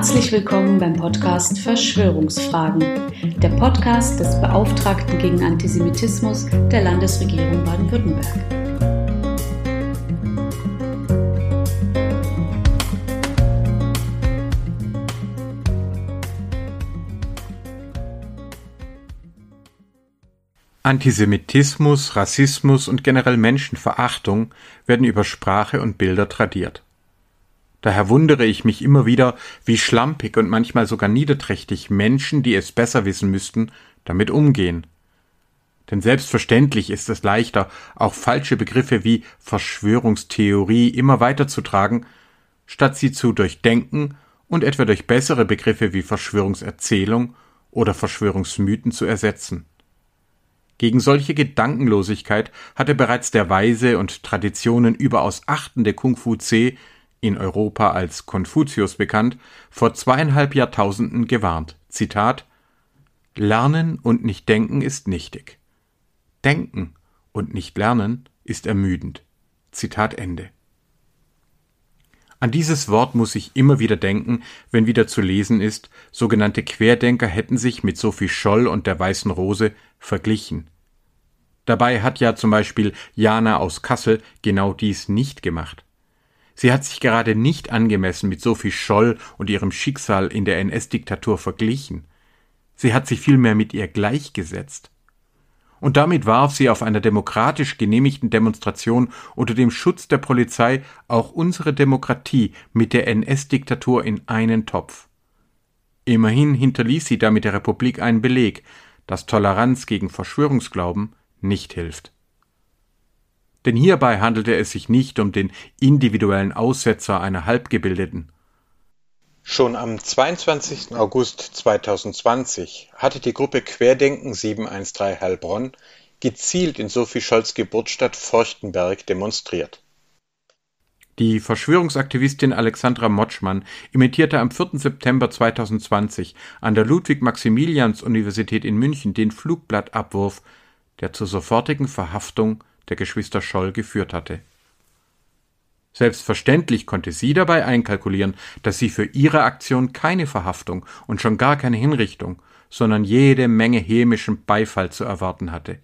Herzlich willkommen beim Podcast Verschwörungsfragen, der Podcast des Beauftragten gegen Antisemitismus der Landesregierung Baden-Württemberg. Antisemitismus, Rassismus und generell Menschenverachtung werden über Sprache und Bilder tradiert. Daher wundere ich mich immer wieder, wie schlampig und manchmal sogar niederträchtig Menschen, die es besser wissen müssten, damit umgehen. Denn selbstverständlich ist es leichter, auch falsche Begriffe wie Verschwörungstheorie immer weiterzutragen, statt sie zu durchdenken und etwa durch bessere Begriffe wie Verschwörungserzählung oder Verschwörungsmythen zu ersetzen. Gegen solche Gedankenlosigkeit hatte bereits der weise und Traditionen überaus achtende Kung Fu Tse in Europa als Konfuzius bekannt, vor zweieinhalb Jahrtausenden gewarnt. Zitat Lernen und nicht denken ist nichtig. Denken und nicht lernen ist ermüdend. Zitat Ende. An dieses Wort muss ich immer wieder denken, wenn wieder zu lesen ist, sogenannte Querdenker hätten sich mit Sophie Scholl und der Weißen Rose verglichen. Dabei hat ja zum Beispiel Jana aus Kassel genau dies nicht gemacht. Sie hat sich gerade nicht angemessen mit Sophie Scholl und ihrem Schicksal in der NS-Diktatur verglichen. Sie hat sich vielmehr mit ihr gleichgesetzt. Und damit warf sie auf einer demokratisch genehmigten Demonstration unter dem Schutz der Polizei auch unsere Demokratie mit der NS-Diktatur in einen Topf. Immerhin hinterließ sie damit der Republik einen Beleg, dass Toleranz gegen Verschwörungsglauben nicht hilft. Denn hierbei handelte es sich nicht um den individuellen Aussetzer einer Halbgebildeten. Schon am 22. August 2020 hatte die Gruppe Querdenken 713 Heilbronn gezielt in Sophie Scholls Geburtsstadt Forchtenberg demonstriert. Die Verschwörungsaktivistin Alexandra Motschmann imitierte am 4. September 2020 an der Ludwig-Maximilians-Universität in München den Flugblattabwurf, der zur sofortigen Verhaftung der Geschwister Scholl geführt hatte. Selbstverständlich konnte sie dabei einkalkulieren, dass sie für ihre Aktion keine Verhaftung und schon gar keine Hinrichtung, sondern jede Menge hämischen Beifall zu erwarten hatte.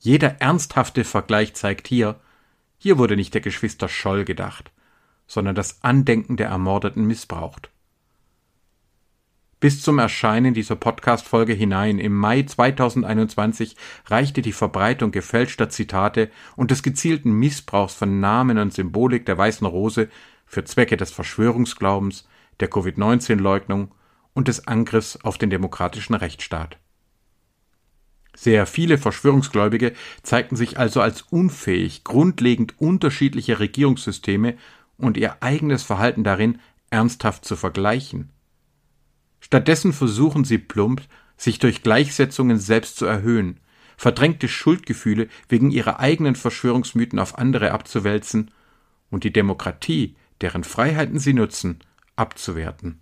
Jeder ernsthafte Vergleich zeigt hier, hier wurde nicht der Geschwister Scholl gedacht, sondern das Andenken der Ermordeten missbraucht. Bis zum Erscheinen dieser Podcast-Folge hinein im Mai 2021 reichte die Verbreitung gefälschter Zitate und des gezielten Missbrauchs von Namen und Symbolik der Weißen Rose für Zwecke des Verschwörungsglaubens, der Covid-19-Leugnung und des Angriffs auf den demokratischen Rechtsstaat. Sehr viele Verschwörungsgläubige zeigten sich also als unfähig, grundlegend unterschiedliche Regierungssysteme und ihr eigenes Verhalten darin ernsthaft zu vergleichen Stattdessen versuchen sie plump, sich durch Gleichsetzungen selbst zu erhöhen, verdrängte Schuldgefühle wegen ihrer eigenen Verschwörungsmythen auf andere abzuwälzen und die Demokratie, deren Freiheiten sie nutzen, abzuwerten.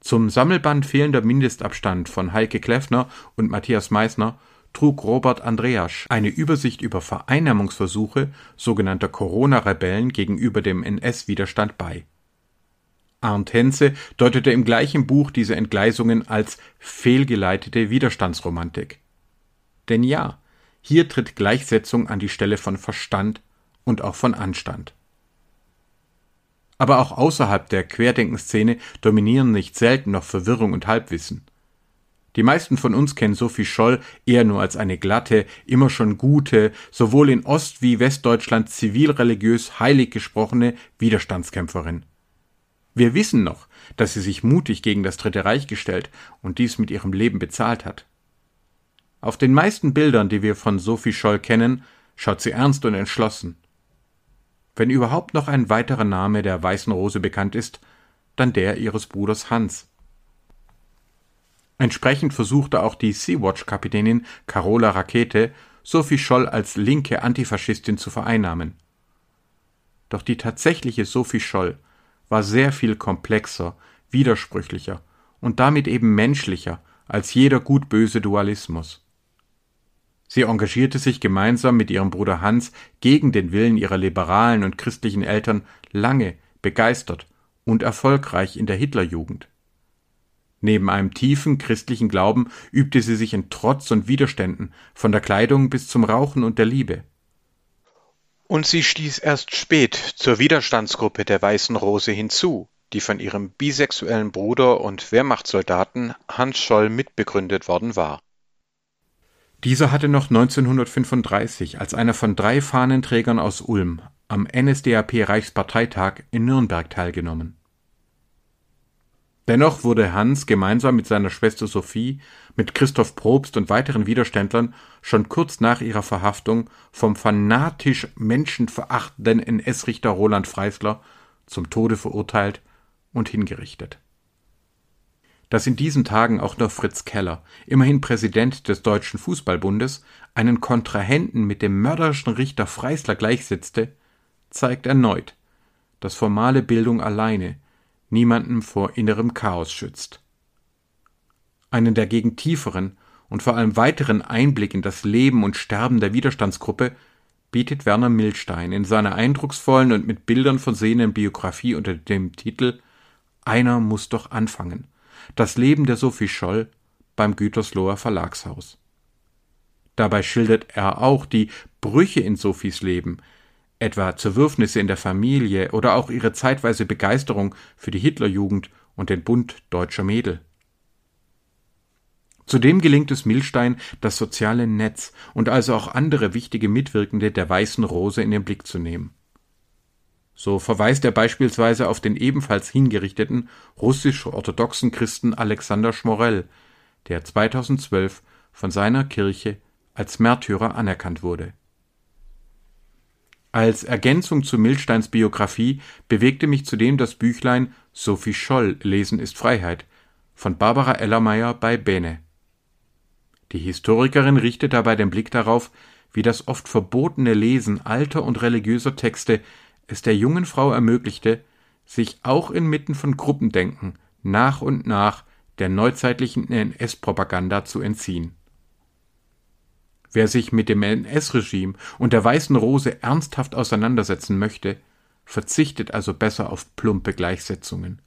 Zum Sammelband Fehlender Mindestabstand von Heike Kleffner und Matthias Meissner trug Robert Andreasch eine Übersicht über Vereinnahmungsversuche sogenannter Corona-Rebellen gegenüber dem NS-Widerstand bei Arndt Henze deutete im gleichen Buch diese Entgleisungen als fehlgeleitete Widerstandsromantik. Denn ja, hier tritt Gleichsetzung an die Stelle von Verstand und auch von Anstand. Aber auch außerhalb der Querdenkenszene dominieren nicht selten noch Verwirrung und Halbwissen. Die meisten von uns kennen Sophie Scholl eher nur als eine glatte, immer schon gute, sowohl in Ost- wie Westdeutschland zivilreligiös heilig gesprochene Widerstandskämpferin. Wir wissen noch, dass sie sich mutig gegen das Dritte Reich gestellt und dies mit ihrem Leben bezahlt hat. Auf den meisten Bildern, die wir von Sophie Scholl kennen, schaut sie ernst und entschlossen. Wenn überhaupt noch ein weiterer Name der Weißen Rose bekannt ist, dann der ihres Bruders Hans. Entsprechend versuchte auch die Sea-Watch-Kapitänin Carola Rakete, Sophie Scholl als linke Antifaschistin zu vereinnahmen. Doch die tatsächliche Sophie Scholl war sehr viel komplexer, widersprüchlicher und damit eben menschlicher als jeder gut-böse Dualismus. Sie engagierte sich gemeinsam mit ihrem Bruder Hans gegen den Willen ihrer liberalen und christlichen Eltern lange, begeistert und erfolgreich in der Hitlerjugend. Neben einem tiefen christlichen Glauben übte sie sich in Trotz und Widerständen, von der Kleidung bis zum Rauchen und der Liebe. Und sie stieß erst spät zur Widerstandsgruppe der Weißen Rose hinzu, die von ihrem bisexuellen Bruder und Wehrmachtssoldaten Hans Scholl mitbegründet worden war. Dieser hatte noch 1935 als einer von drei Fahnenträgern aus Ulm am NSDAP-Reichsparteitag in Nürnberg teilgenommen. Dennoch wurde Hans gemeinsam mit seiner Schwester Sophie, mit Christoph Probst und weiteren Widerständlern schon kurz nach ihrer Verhaftung vom fanatisch menschenverachtenden NS-Richter Roland Freisler zum Tode verurteilt und hingerichtet. Dass in diesen Tagen auch noch Fritz Keller, immerhin Präsident des Deutschen Fußballbundes, einen Kontrahenten mit dem mörderischen Richter Freisler gleichsetzte, zeigt erneut, dass formale Bildung alleine niemanden vor innerem Chaos schützt. Einen dagegen tieferen und vor allem weiteren Einblick in das Leben und Sterben der Widerstandsgruppe bietet Werner Milstein in seiner eindrucksvollen und mit Bildern versehenen Biografie unter dem Titel Einer muss doch anfangen. Das Leben der Sophie Scholl beim Gütersloher Verlagshaus. Dabei schildert er auch die Brüche in Sophies Leben, etwa Zerwürfnisse in der Familie oder auch ihre zeitweise Begeisterung für die Hitlerjugend und den Bund deutscher Mädel. Zudem gelingt es Milstein, das soziale Netz und also auch andere wichtige Mitwirkende der Weißen Rose in den Blick zu nehmen. So verweist er beispielsweise auf den ebenfalls hingerichteten russisch-orthodoxen Christen Alexander Schmorell, der 2012 von seiner Kirche als Märtyrer anerkannt wurde als Ergänzung zu Milsteins Biografie bewegte mich zudem das Büchlein Sophie Scholl Lesen ist Freiheit von Barbara Ellermeier bei Bene. Die Historikerin richtet dabei den Blick darauf, wie das oft verbotene Lesen alter und religiöser Texte es der jungen Frau ermöglichte, sich auch inmitten von Gruppendenken nach und nach der neuzeitlichen NS-Propaganda zu entziehen Wer sich mit dem NS-Regime und der Weißen Rose ernsthaft auseinandersetzen möchte, verzichtet also besser auf plumpe Gleichsetzungen.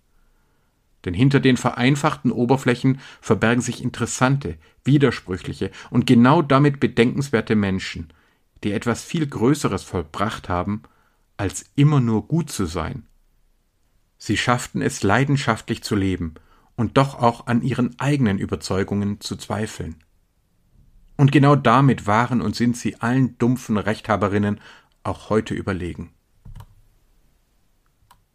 Denn hinter den vereinfachten Oberflächen verbergen sich interessante, widersprüchliche und genau damit bedenkenswerte Menschen, die etwas viel Größeres vollbracht haben, als immer nur gut zu sein. Sie schafften es leidenschaftlich zu leben und doch auch an ihren eigenen Überzeugungen zu zweifeln. Und genau damit waren und sind sie allen dumpfen Rechthaberinnen auch heute überlegen.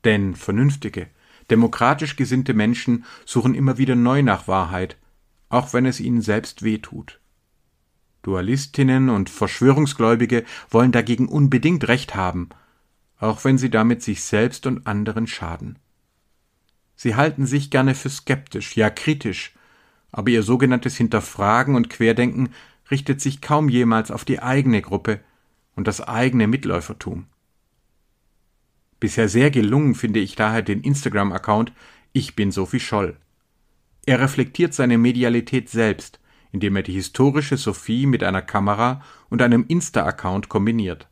Denn vernünftige, demokratisch gesinnte Menschen suchen immer wieder neu nach Wahrheit, auch wenn es ihnen selbst wehtut. Dualistinnen und Verschwörungsgläubige wollen dagegen unbedingt Recht haben, auch wenn sie damit sich selbst und anderen schaden. Sie halten sich gerne für skeptisch, ja kritisch, aber ihr sogenanntes Hinterfragen und Querdenken richtet sich kaum jemals auf die eigene Gruppe und das eigene Mitläufertum. Bisher sehr gelungen finde ich daher den Instagram-Account Ich bin Sophie Scholl. Er reflektiert seine Medialität selbst, indem er die historische Sophie mit einer Kamera und einem Insta-Account kombiniert.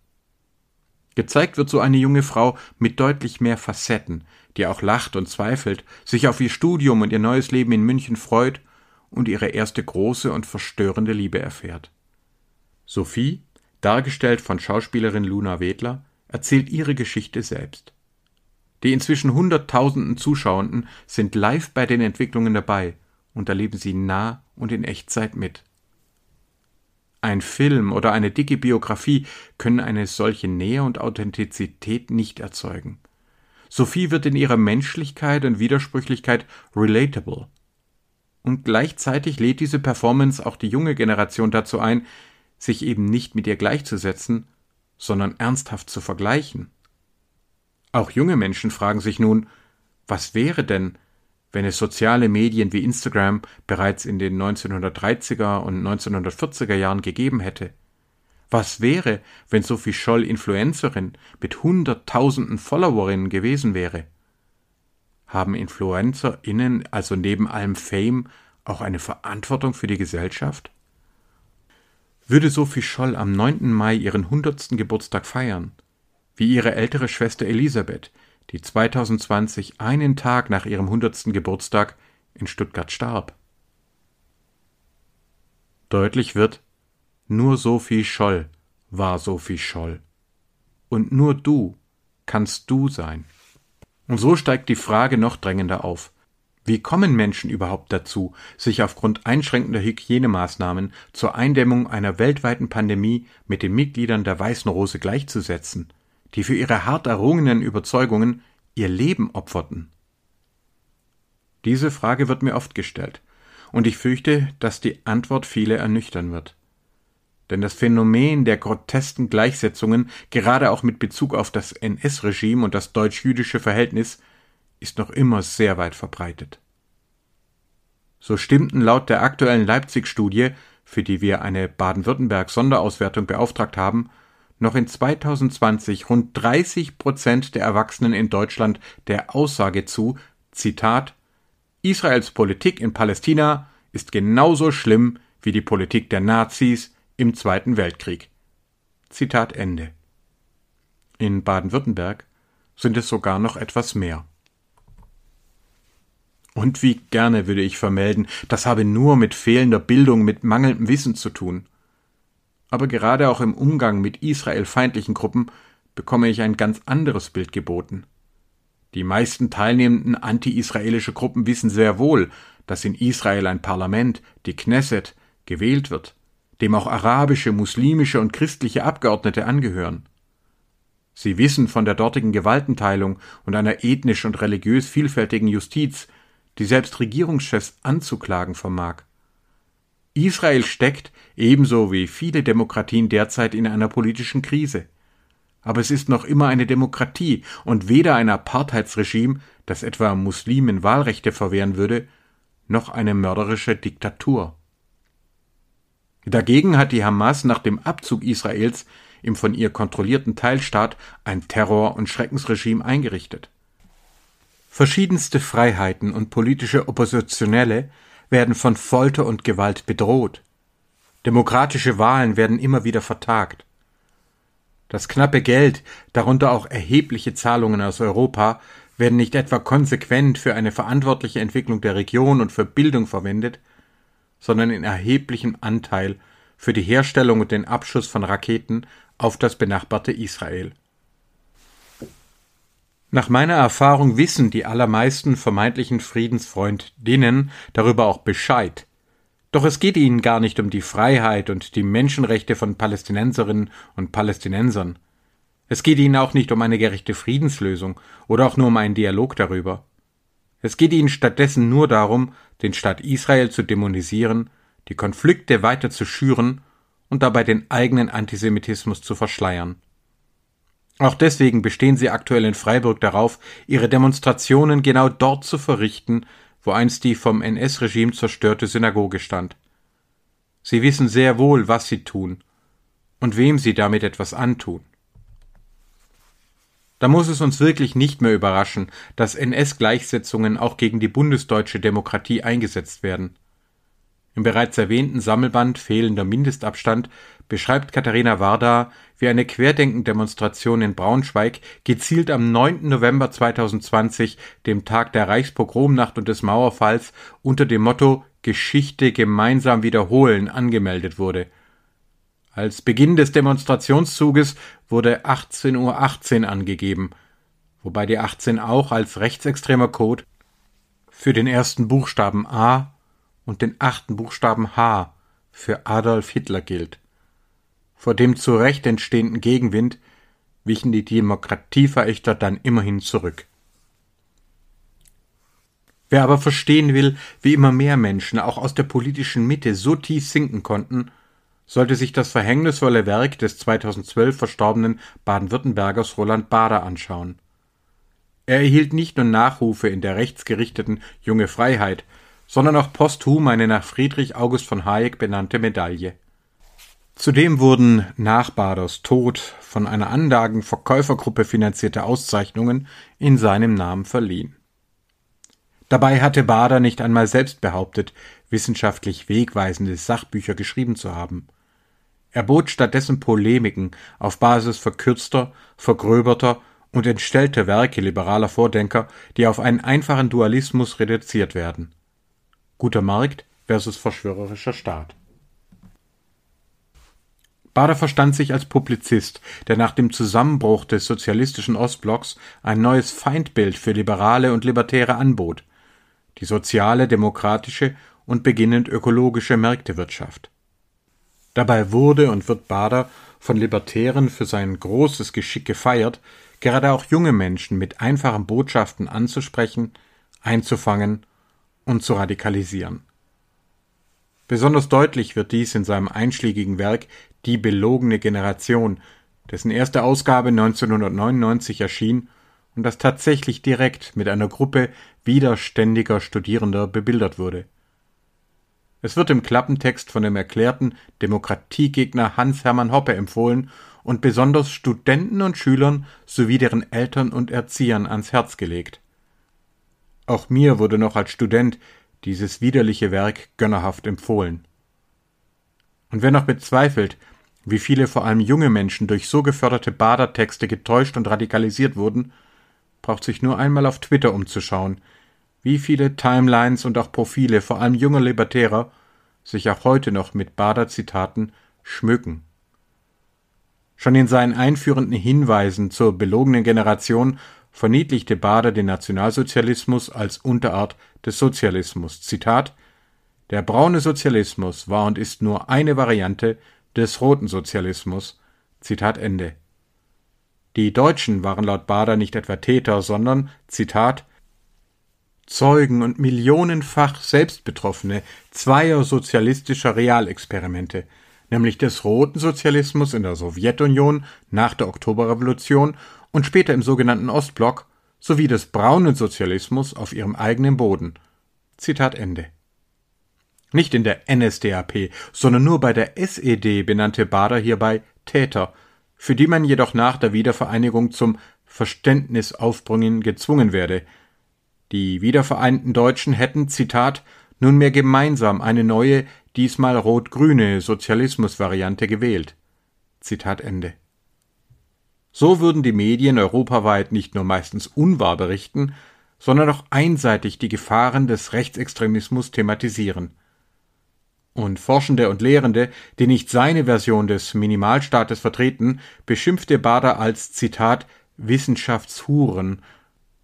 Gezeigt wird so eine junge Frau mit deutlich mehr Facetten, die auch lacht und zweifelt, sich auf ihr Studium und ihr neues Leben in München freut und ihre erste große und verstörende Liebe erfährt. Sophie, dargestellt von Schauspielerin Luna Wedler, erzählt ihre Geschichte selbst. Die inzwischen Hunderttausenden Zuschauenden sind live bei den Entwicklungen dabei und erleben sie nah und in Echtzeit mit. Ein Film oder eine dicke Biografie können eine solche Nähe und Authentizität nicht erzeugen. Sophie wird in ihrer Menschlichkeit und Widersprüchlichkeit relatable, und gleichzeitig lädt diese Performance auch die junge Generation dazu ein, sich eben nicht mit ihr gleichzusetzen, sondern ernsthaft zu vergleichen. Auch junge Menschen fragen sich nun, was wäre denn, wenn es soziale Medien wie Instagram bereits in den 1930er und 1940er Jahren gegeben hätte? Was wäre, wenn Sophie Scholl Influencerin mit Hunderttausenden Followerinnen gewesen wäre? Haben InfluencerInnen also neben allem Fame auch eine Verantwortung für die Gesellschaft? Würde Sophie Scholl am 9. Mai ihren hundertsten Geburtstag feiern, wie ihre ältere Schwester Elisabeth, die 2020 einen Tag nach ihrem 100. Geburtstag in Stuttgart starb. Deutlich wird, nur Sophie Scholl war Sophie Scholl. Und nur du kannst du sein. Und so steigt die Frage noch drängender auf. Wie kommen Menschen überhaupt dazu, sich aufgrund einschränkender Hygienemaßnahmen zur Eindämmung einer weltweiten Pandemie mit den Mitgliedern der Weißen Rose gleichzusetzen, die für ihre hart errungenen Überzeugungen ihr Leben opferten? Diese Frage wird mir oft gestellt, und ich fürchte, dass die Antwort viele ernüchtern wird. Denn das Phänomen der grotesken Gleichsetzungen, gerade auch mit Bezug auf das NS-Regime und das deutsch-jüdische Verhältnis, ist noch immer sehr weit verbreitet. So stimmten laut der aktuellen Leipzig-Studie, für die wir eine Baden-Württemberg-Sonderauswertung beauftragt haben, noch in 2020 rund 30 Prozent der Erwachsenen in Deutschland der Aussage zu, Zitat, Israels Politik in Palästina ist genauso schlimm wie die Politik der Nazis im Zweiten Weltkrieg. Zitat Ende. In Baden-Württemberg sind es sogar noch etwas mehr. Und wie gerne würde ich vermelden, das habe nur mit fehlender Bildung, mit mangelndem Wissen zu tun. Aber gerade auch im Umgang mit israelfeindlichen Gruppen bekomme ich ein ganz anderes Bild geboten. Die meisten teilnehmenden anti-israelische Gruppen wissen sehr wohl, dass in Israel ein Parlament, die Knesset, gewählt wird, dem auch arabische, muslimische und christliche Abgeordnete angehören. Sie wissen von der dortigen Gewaltenteilung und einer ethnisch und religiös vielfältigen Justiz, die selbst Regierungschefs anzuklagen vermag. Israel steckt, ebenso wie viele Demokratien derzeit, in einer politischen Krise aber es ist noch immer eine Demokratie und weder ein Apartheidsregime, das etwa Muslimen Wahlrechte verwehren würde, noch eine mörderische Diktatur. Dagegen hat die Hamas nach dem Abzug Israels im von ihr kontrollierten Teilstaat ein Terror- und Schreckensregime eingerichtet. Verschiedenste Freiheiten und politische Oppositionelle werden von Folter und Gewalt bedroht. Demokratische Wahlen werden immer wieder vertagt. Das knappe Geld, darunter auch erhebliche Zahlungen aus Europa, werden nicht etwa konsequent für eine verantwortliche Entwicklung der Region und für Bildung verwendet, sondern in erheblichem Anteil für die Herstellung und den Abschuss von Raketen auf das benachbarte Israel. Nach meiner Erfahrung wissen die allermeisten vermeintlichen Friedensfreundinnen darüber auch Bescheid, doch es geht ihnen gar nicht um die Freiheit und die Menschenrechte von Palästinenserinnen und Palästinensern. Es geht ihnen auch nicht um eine gerechte Friedenslösung oder auch nur um einen Dialog darüber. Es geht ihnen stattdessen nur darum, den Staat Israel zu dämonisieren, die Konflikte weiter zu schüren und dabei den eigenen Antisemitismus zu verschleiern. Auch deswegen bestehen sie aktuell in Freiburg darauf, ihre Demonstrationen genau dort zu verrichten, wo einst die vom NS-Regime zerstörte Synagoge stand. Sie wissen sehr wohl, was sie tun und wem sie damit etwas antun. Da muss es uns wirklich nicht mehr überraschen, dass NS-Gleichsetzungen auch gegen die bundesdeutsche Demokratie eingesetzt werden. Im bereits erwähnten Sammelband Fehlender Mindestabstand beschreibt Katharina Warda, wie eine Querdenken-Demonstration in Braunschweig gezielt am 9. November 2020, dem Tag der Reichspogromnacht und des Mauerfalls, unter dem Motto Geschichte gemeinsam wiederholen angemeldet wurde. Als Beginn des Demonstrationszuges wurde 18.18 Uhr 18 angegeben, wobei die 18 auch als rechtsextremer Code für den ersten Buchstaben A und den achten Buchstaben H für Adolf Hitler gilt. Vor dem zu Recht entstehenden Gegenwind wichen die Demokratieverächter dann immerhin zurück. Wer aber verstehen will, wie immer mehr Menschen auch aus der politischen Mitte so tief sinken konnten, sollte sich das verhängnisvolle Werk des 2012 verstorbenen Baden-Württembergers Roland Bader anschauen. Er erhielt nicht nur Nachrufe in der rechtsgerichteten Junge Freiheit, sondern auch posthum eine nach Friedrich August von Hayek benannte Medaille. Zudem wurden nach Baders Tod von einer Anlagenverkäufergruppe finanzierte Auszeichnungen in seinem Namen verliehen. Dabei hatte Bader nicht einmal selbst behauptet, wissenschaftlich wegweisende Sachbücher geschrieben zu haben. Er bot stattdessen Polemiken auf Basis verkürzter, vergröberter und entstellte Werke liberaler Vordenker, die auf einen einfachen Dualismus reduziert werden. Guter Markt versus verschwörerischer Staat. Bader verstand sich als Publizist, der nach dem Zusammenbruch des sozialistischen Ostblocks ein neues Feindbild für Liberale und Libertäre anbot, die soziale, demokratische und beginnend ökologische Märktewirtschaft. Dabei wurde und wird Bader von Libertären für sein großes Geschick gefeiert, gerade auch junge Menschen mit einfachen Botschaften anzusprechen, einzufangen und zu radikalisieren. Besonders deutlich wird dies in seinem einschlägigen Werk Die belogene Generation, dessen erste Ausgabe 1999 erschien und das tatsächlich direkt mit einer Gruppe widerständiger Studierender bebildert wurde. Es wird im Klappentext von dem erklärten Demokratiegegner Hans-Hermann Hoppe empfohlen und besonders Studenten und Schülern sowie deren Eltern und Erziehern ans Herz gelegt. Auch mir wurde noch als Student dieses widerliche Werk gönnerhaft empfohlen. Und wer noch bezweifelt, wie viele vor allem junge Menschen durch so geförderte Badertexte getäuscht und radikalisiert wurden, braucht sich nur einmal auf Twitter umzuschauen, wie viele Timelines und auch Profile vor allem junger Libertärer sich auch heute noch mit Bader-Zitaten schmücken. Schon in seinen einführenden Hinweisen zur belogenen Generation verniedlichte Bader den Nationalsozialismus als Unterart des Sozialismus. Zitat Der braune Sozialismus war und ist nur eine Variante des roten Sozialismus. Zitat Ende. Die Deutschen waren laut Bader nicht etwa Täter, sondern, Zitat, Zeugen und millionenfach Selbstbetroffene zweier sozialistischer Realexperimente, nämlich des roten Sozialismus in der Sowjetunion nach der Oktoberrevolution und später im sogenannten Ostblock sowie des braunen Sozialismus auf ihrem eigenen Boden. Zitat Ende. Nicht in der NSDAP, sondern nur bei der SED benannte Bader hierbei Täter, für die man jedoch nach der Wiedervereinigung zum Verständnisaufbringen gezwungen werde – die wiedervereinten Deutschen hätten, Zitat, nunmehr gemeinsam eine neue, diesmal rot-grüne Sozialismusvariante gewählt. Zitat Ende. So würden die Medien europaweit nicht nur meistens unwahr berichten, sondern auch einseitig die Gefahren des Rechtsextremismus thematisieren. Und Forschende und Lehrende, die nicht seine Version des Minimalstaates vertreten, beschimpfte Bader als Zitat Wissenschaftshuren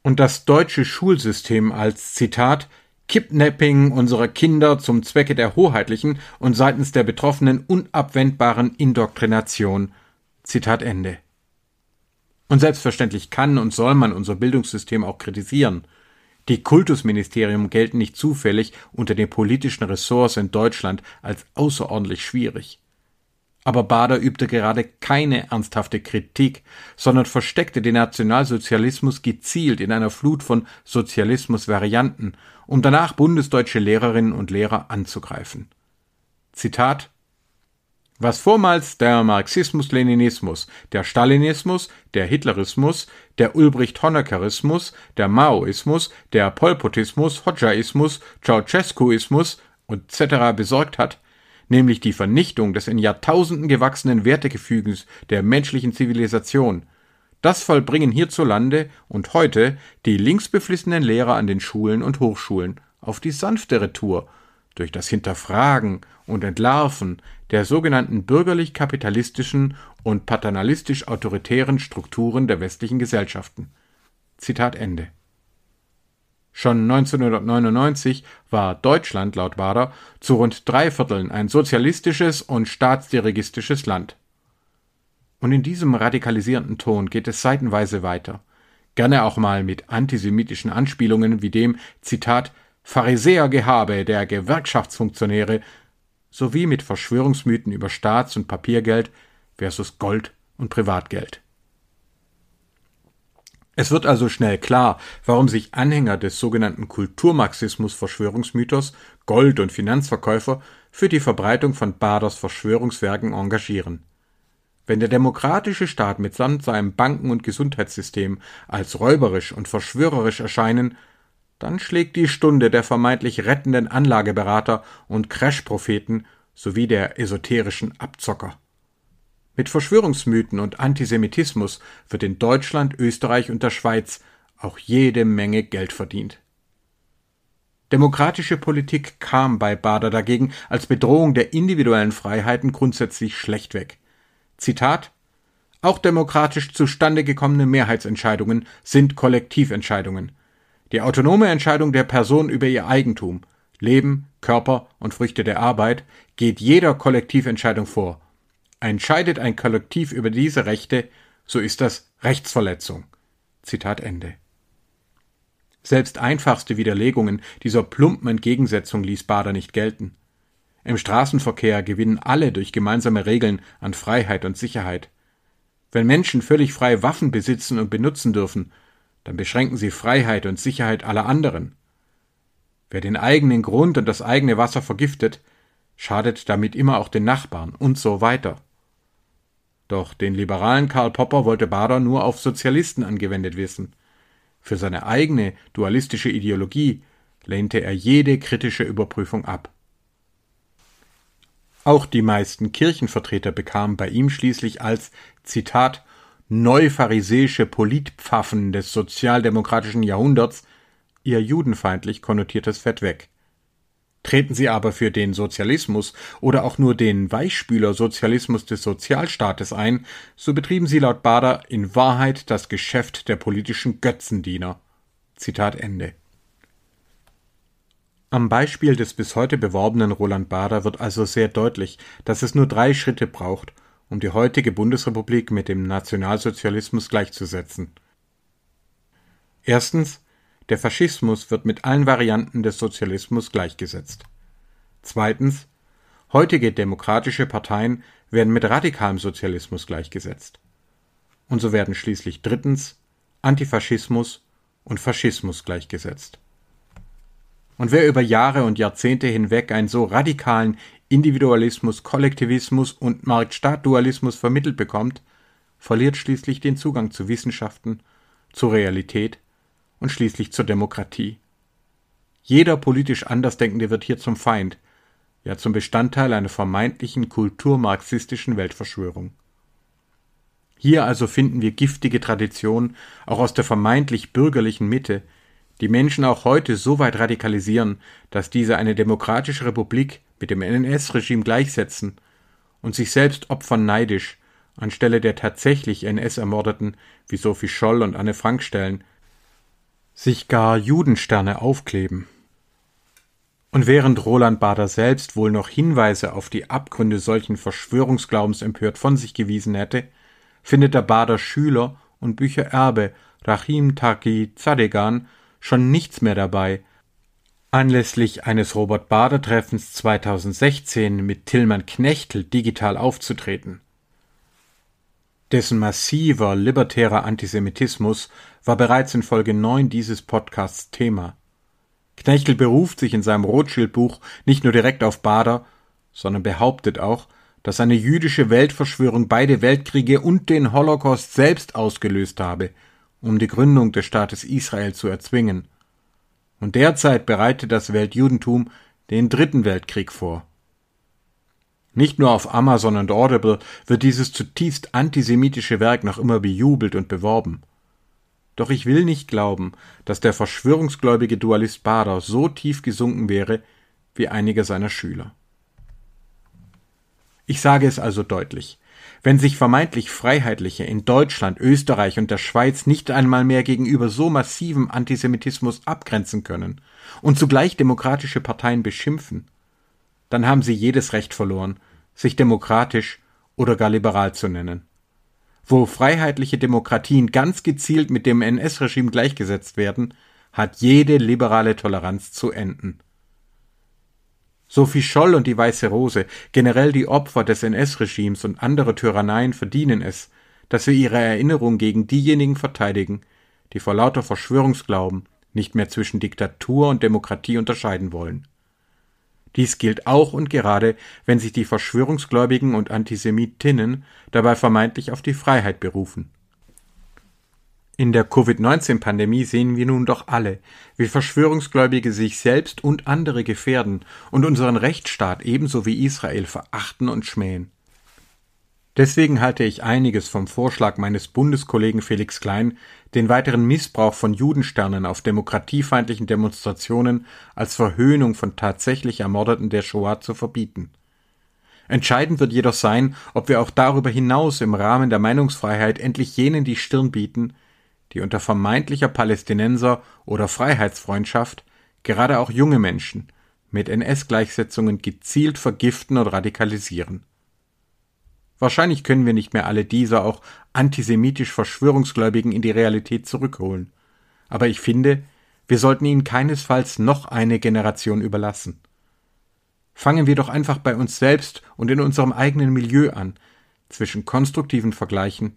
und das deutsche Schulsystem als Zitat Kidnapping unserer Kinder zum Zwecke der hoheitlichen und seitens der Betroffenen unabwendbaren Indoktrination. Zitat Ende. Und selbstverständlich kann und soll man unser Bildungssystem auch kritisieren. Die Kultusministerium gelten nicht zufällig unter den politischen Ressorts in Deutschland als außerordentlich schwierig. Aber Bader übte gerade keine ernsthafte Kritik, sondern versteckte den Nationalsozialismus gezielt in einer Flut von Sozialismusvarianten, um danach bundesdeutsche Lehrerinnen und Lehrer anzugreifen. Zitat was vormals der Marxismus-Leninismus, der Stalinismus, der Hitlerismus, der Ulbricht-Honeckerismus, der Maoismus, der Polpotismus, Hodjaismus, Ceausescuismus etc. besorgt hat, nämlich die Vernichtung des in Jahrtausenden gewachsenen Wertegefüges der menschlichen Zivilisation. Das vollbringen hierzulande und heute die linksbeflissenen Lehrer an den Schulen und Hochschulen auf die sanftere Tour durch das Hinterfragen und Entlarven der sogenannten bürgerlich-kapitalistischen und paternalistisch-autoritären Strukturen der westlichen Gesellschaften. Zitat Ende. Schon 1999 war Deutschland laut Bader zu rund drei Vierteln ein sozialistisches und staatsdirigistisches Land. Und in diesem radikalisierenden Ton geht es seitenweise weiter, gerne auch mal mit antisemitischen Anspielungen wie dem Zitat Pharisäergehabe der Gewerkschaftsfunktionäre sowie mit Verschwörungsmythen über Staats- und Papiergeld versus Gold und Privatgeld. Es wird also schnell klar, warum sich Anhänger des sogenannten Kulturmarxismus-Verschwörungsmythos, Gold- und Finanzverkäufer für die Verbreitung von Baders Verschwörungswerken engagieren. Wenn der demokratische Staat mitsamt seinem Banken- und Gesundheitssystem als räuberisch und verschwörerisch erscheinen, dann schlägt die Stunde der vermeintlich rettenden Anlageberater und Crash-Propheten sowie der esoterischen Abzocker. Mit Verschwörungsmythen und Antisemitismus wird in Deutschland, Österreich und der Schweiz auch jede Menge Geld verdient. Demokratische Politik kam bei Bader dagegen als Bedrohung der individuellen Freiheiten grundsätzlich schlecht weg. Zitat Auch demokratisch zustande gekommene Mehrheitsentscheidungen sind Kollektiventscheidungen. Die autonome Entscheidung der Person über ihr Eigentum, Leben, Körper und Früchte der Arbeit geht jeder Kollektiventscheidung vor. Entscheidet ein Kollektiv über diese Rechte, so ist das Rechtsverletzung. Zitat Ende. Selbst einfachste Widerlegungen dieser plumpen Entgegensetzung ließ Bader nicht gelten. Im Straßenverkehr gewinnen alle durch gemeinsame Regeln an Freiheit und Sicherheit. Wenn Menschen völlig frei Waffen besitzen und benutzen dürfen, dann beschränken sie Freiheit und Sicherheit aller anderen. Wer den eigenen Grund und das eigene Wasser vergiftet, schadet damit immer auch den Nachbarn und so weiter. Doch den liberalen Karl Popper wollte Bader nur auf Sozialisten angewendet wissen. Für seine eigene dualistische Ideologie lehnte er jede kritische Überprüfung ab. Auch die meisten Kirchenvertreter bekamen bei ihm schließlich als Zitat neupharisäische Politpfaffen des sozialdemokratischen Jahrhunderts ihr judenfeindlich konnotiertes Fett weg. Treten sie aber für den Sozialismus oder auch nur den Weichspüler-Sozialismus des Sozialstaates ein, so betrieben sie laut Bader in Wahrheit das Geschäft der politischen Götzendiener. Zitat Ende. Am Beispiel des bis heute beworbenen Roland Bader wird also sehr deutlich, dass es nur drei Schritte braucht, um die heutige Bundesrepublik mit dem Nationalsozialismus gleichzusetzen. Erstens der Faschismus wird mit allen Varianten des Sozialismus gleichgesetzt. Zweitens. Heutige demokratische Parteien werden mit radikalem Sozialismus gleichgesetzt. Und so werden schließlich drittens Antifaschismus und Faschismus gleichgesetzt. Und wer über Jahre und Jahrzehnte hinweg einen so radikalen Individualismus, Kollektivismus und Markt-Staat-Dualismus vermittelt bekommt, verliert schließlich den Zugang zu Wissenschaften, zur Realität und schließlich zur Demokratie. Jeder politisch Andersdenkende wird hier zum Feind, ja zum Bestandteil einer vermeintlichen kulturmarxistischen Weltverschwörung. Hier also finden wir giftige Traditionen auch aus der vermeintlich bürgerlichen Mitte, die Menschen auch heute so weit radikalisieren, dass diese eine demokratische Republik mit dem NS-Regime gleichsetzen und sich selbst Opfern neidisch anstelle der tatsächlich NS-Ermordeten wie Sophie Scholl und Anne Frank stellen, sich gar Judensterne aufkleben. Und während Roland Bader selbst wohl noch Hinweise auf die Abgründe solchen Verschwörungsglaubens empört von sich gewiesen hätte, findet der Bader Schüler und Büchererbe Rahim Taki Zadegan schon nichts mehr dabei. Anlässlich eines Robert Bader Treffens 2016 mit Tillmann Knechtel digital aufzutreten. Dessen massiver libertärer Antisemitismus war bereits in Folge 9 dieses Podcasts Thema. Knechtel beruft sich in seinem Rothschild-Buch nicht nur direkt auf Bader, sondern behauptet auch, dass eine jüdische Weltverschwörung beide Weltkriege und den Holocaust selbst ausgelöst habe, um die Gründung des Staates Israel zu erzwingen. Und derzeit bereitet das Weltjudentum den Dritten Weltkrieg vor. Nicht nur auf Amazon und Audible wird dieses zutiefst antisemitische Werk noch immer bejubelt und beworben. Doch ich will nicht glauben, dass der verschwörungsgläubige Dualist Bader so tief gesunken wäre wie einige seiner Schüler. Ich sage es also deutlich. Wenn sich vermeintlich Freiheitliche in Deutschland, Österreich und der Schweiz nicht einmal mehr gegenüber so massivem Antisemitismus abgrenzen können und zugleich demokratische Parteien beschimpfen, dann haben sie jedes Recht verloren, sich demokratisch oder gar liberal zu nennen wo freiheitliche Demokratien ganz gezielt mit dem NS-Regime gleichgesetzt werden, hat jede liberale Toleranz zu enden. Sophie Scholl und die Weiße Rose, generell die Opfer des NS-Regimes und andere Tyranneien verdienen es, dass wir ihre Erinnerung gegen diejenigen verteidigen, die vor lauter Verschwörungsglauben nicht mehr zwischen Diktatur und Demokratie unterscheiden wollen. Dies gilt auch und gerade, wenn sich die Verschwörungsgläubigen und Antisemitinnen dabei vermeintlich auf die Freiheit berufen. In der Covid-19-Pandemie sehen wir nun doch alle, wie Verschwörungsgläubige sich selbst und andere gefährden und unseren Rechtsstaat ebenso wie Israel verachten und schmähen. Deswegen halte ich einiges vom Vorschlag meines Bundeskollegen Felix Klein, den weiteren Missbrauch von Judensternen auf demokratiefeindlichen Demonstrationen als Verhöhnung von tatsächlich Ermordeten der Shoah zu verbieten. Entscheidend wird jedoch sein, ob wir auch darüber hinaus im Rahmen der Meinungsfreiheit endlich jenen die Stirn bieten, die unter vermeintlicher Palästinenser oder Freiheitsfreundschaft gerade auch junge Menschen mit NS-Gleichsetzungen gezielt vergiften und radikalisieren. Wahrscheinlich können wir nicht mehr alle diese auch antisemitisch Verschwörungsgläubigen in die Realität zurückholen. Aber ich finde, wir sollten ihnen keinesfalls noch eine Generation überlassen. Fangen wir doch einfach bei uns selbst und in unserem eigenen Milieu an, zwischen konstruktiven Vergleichen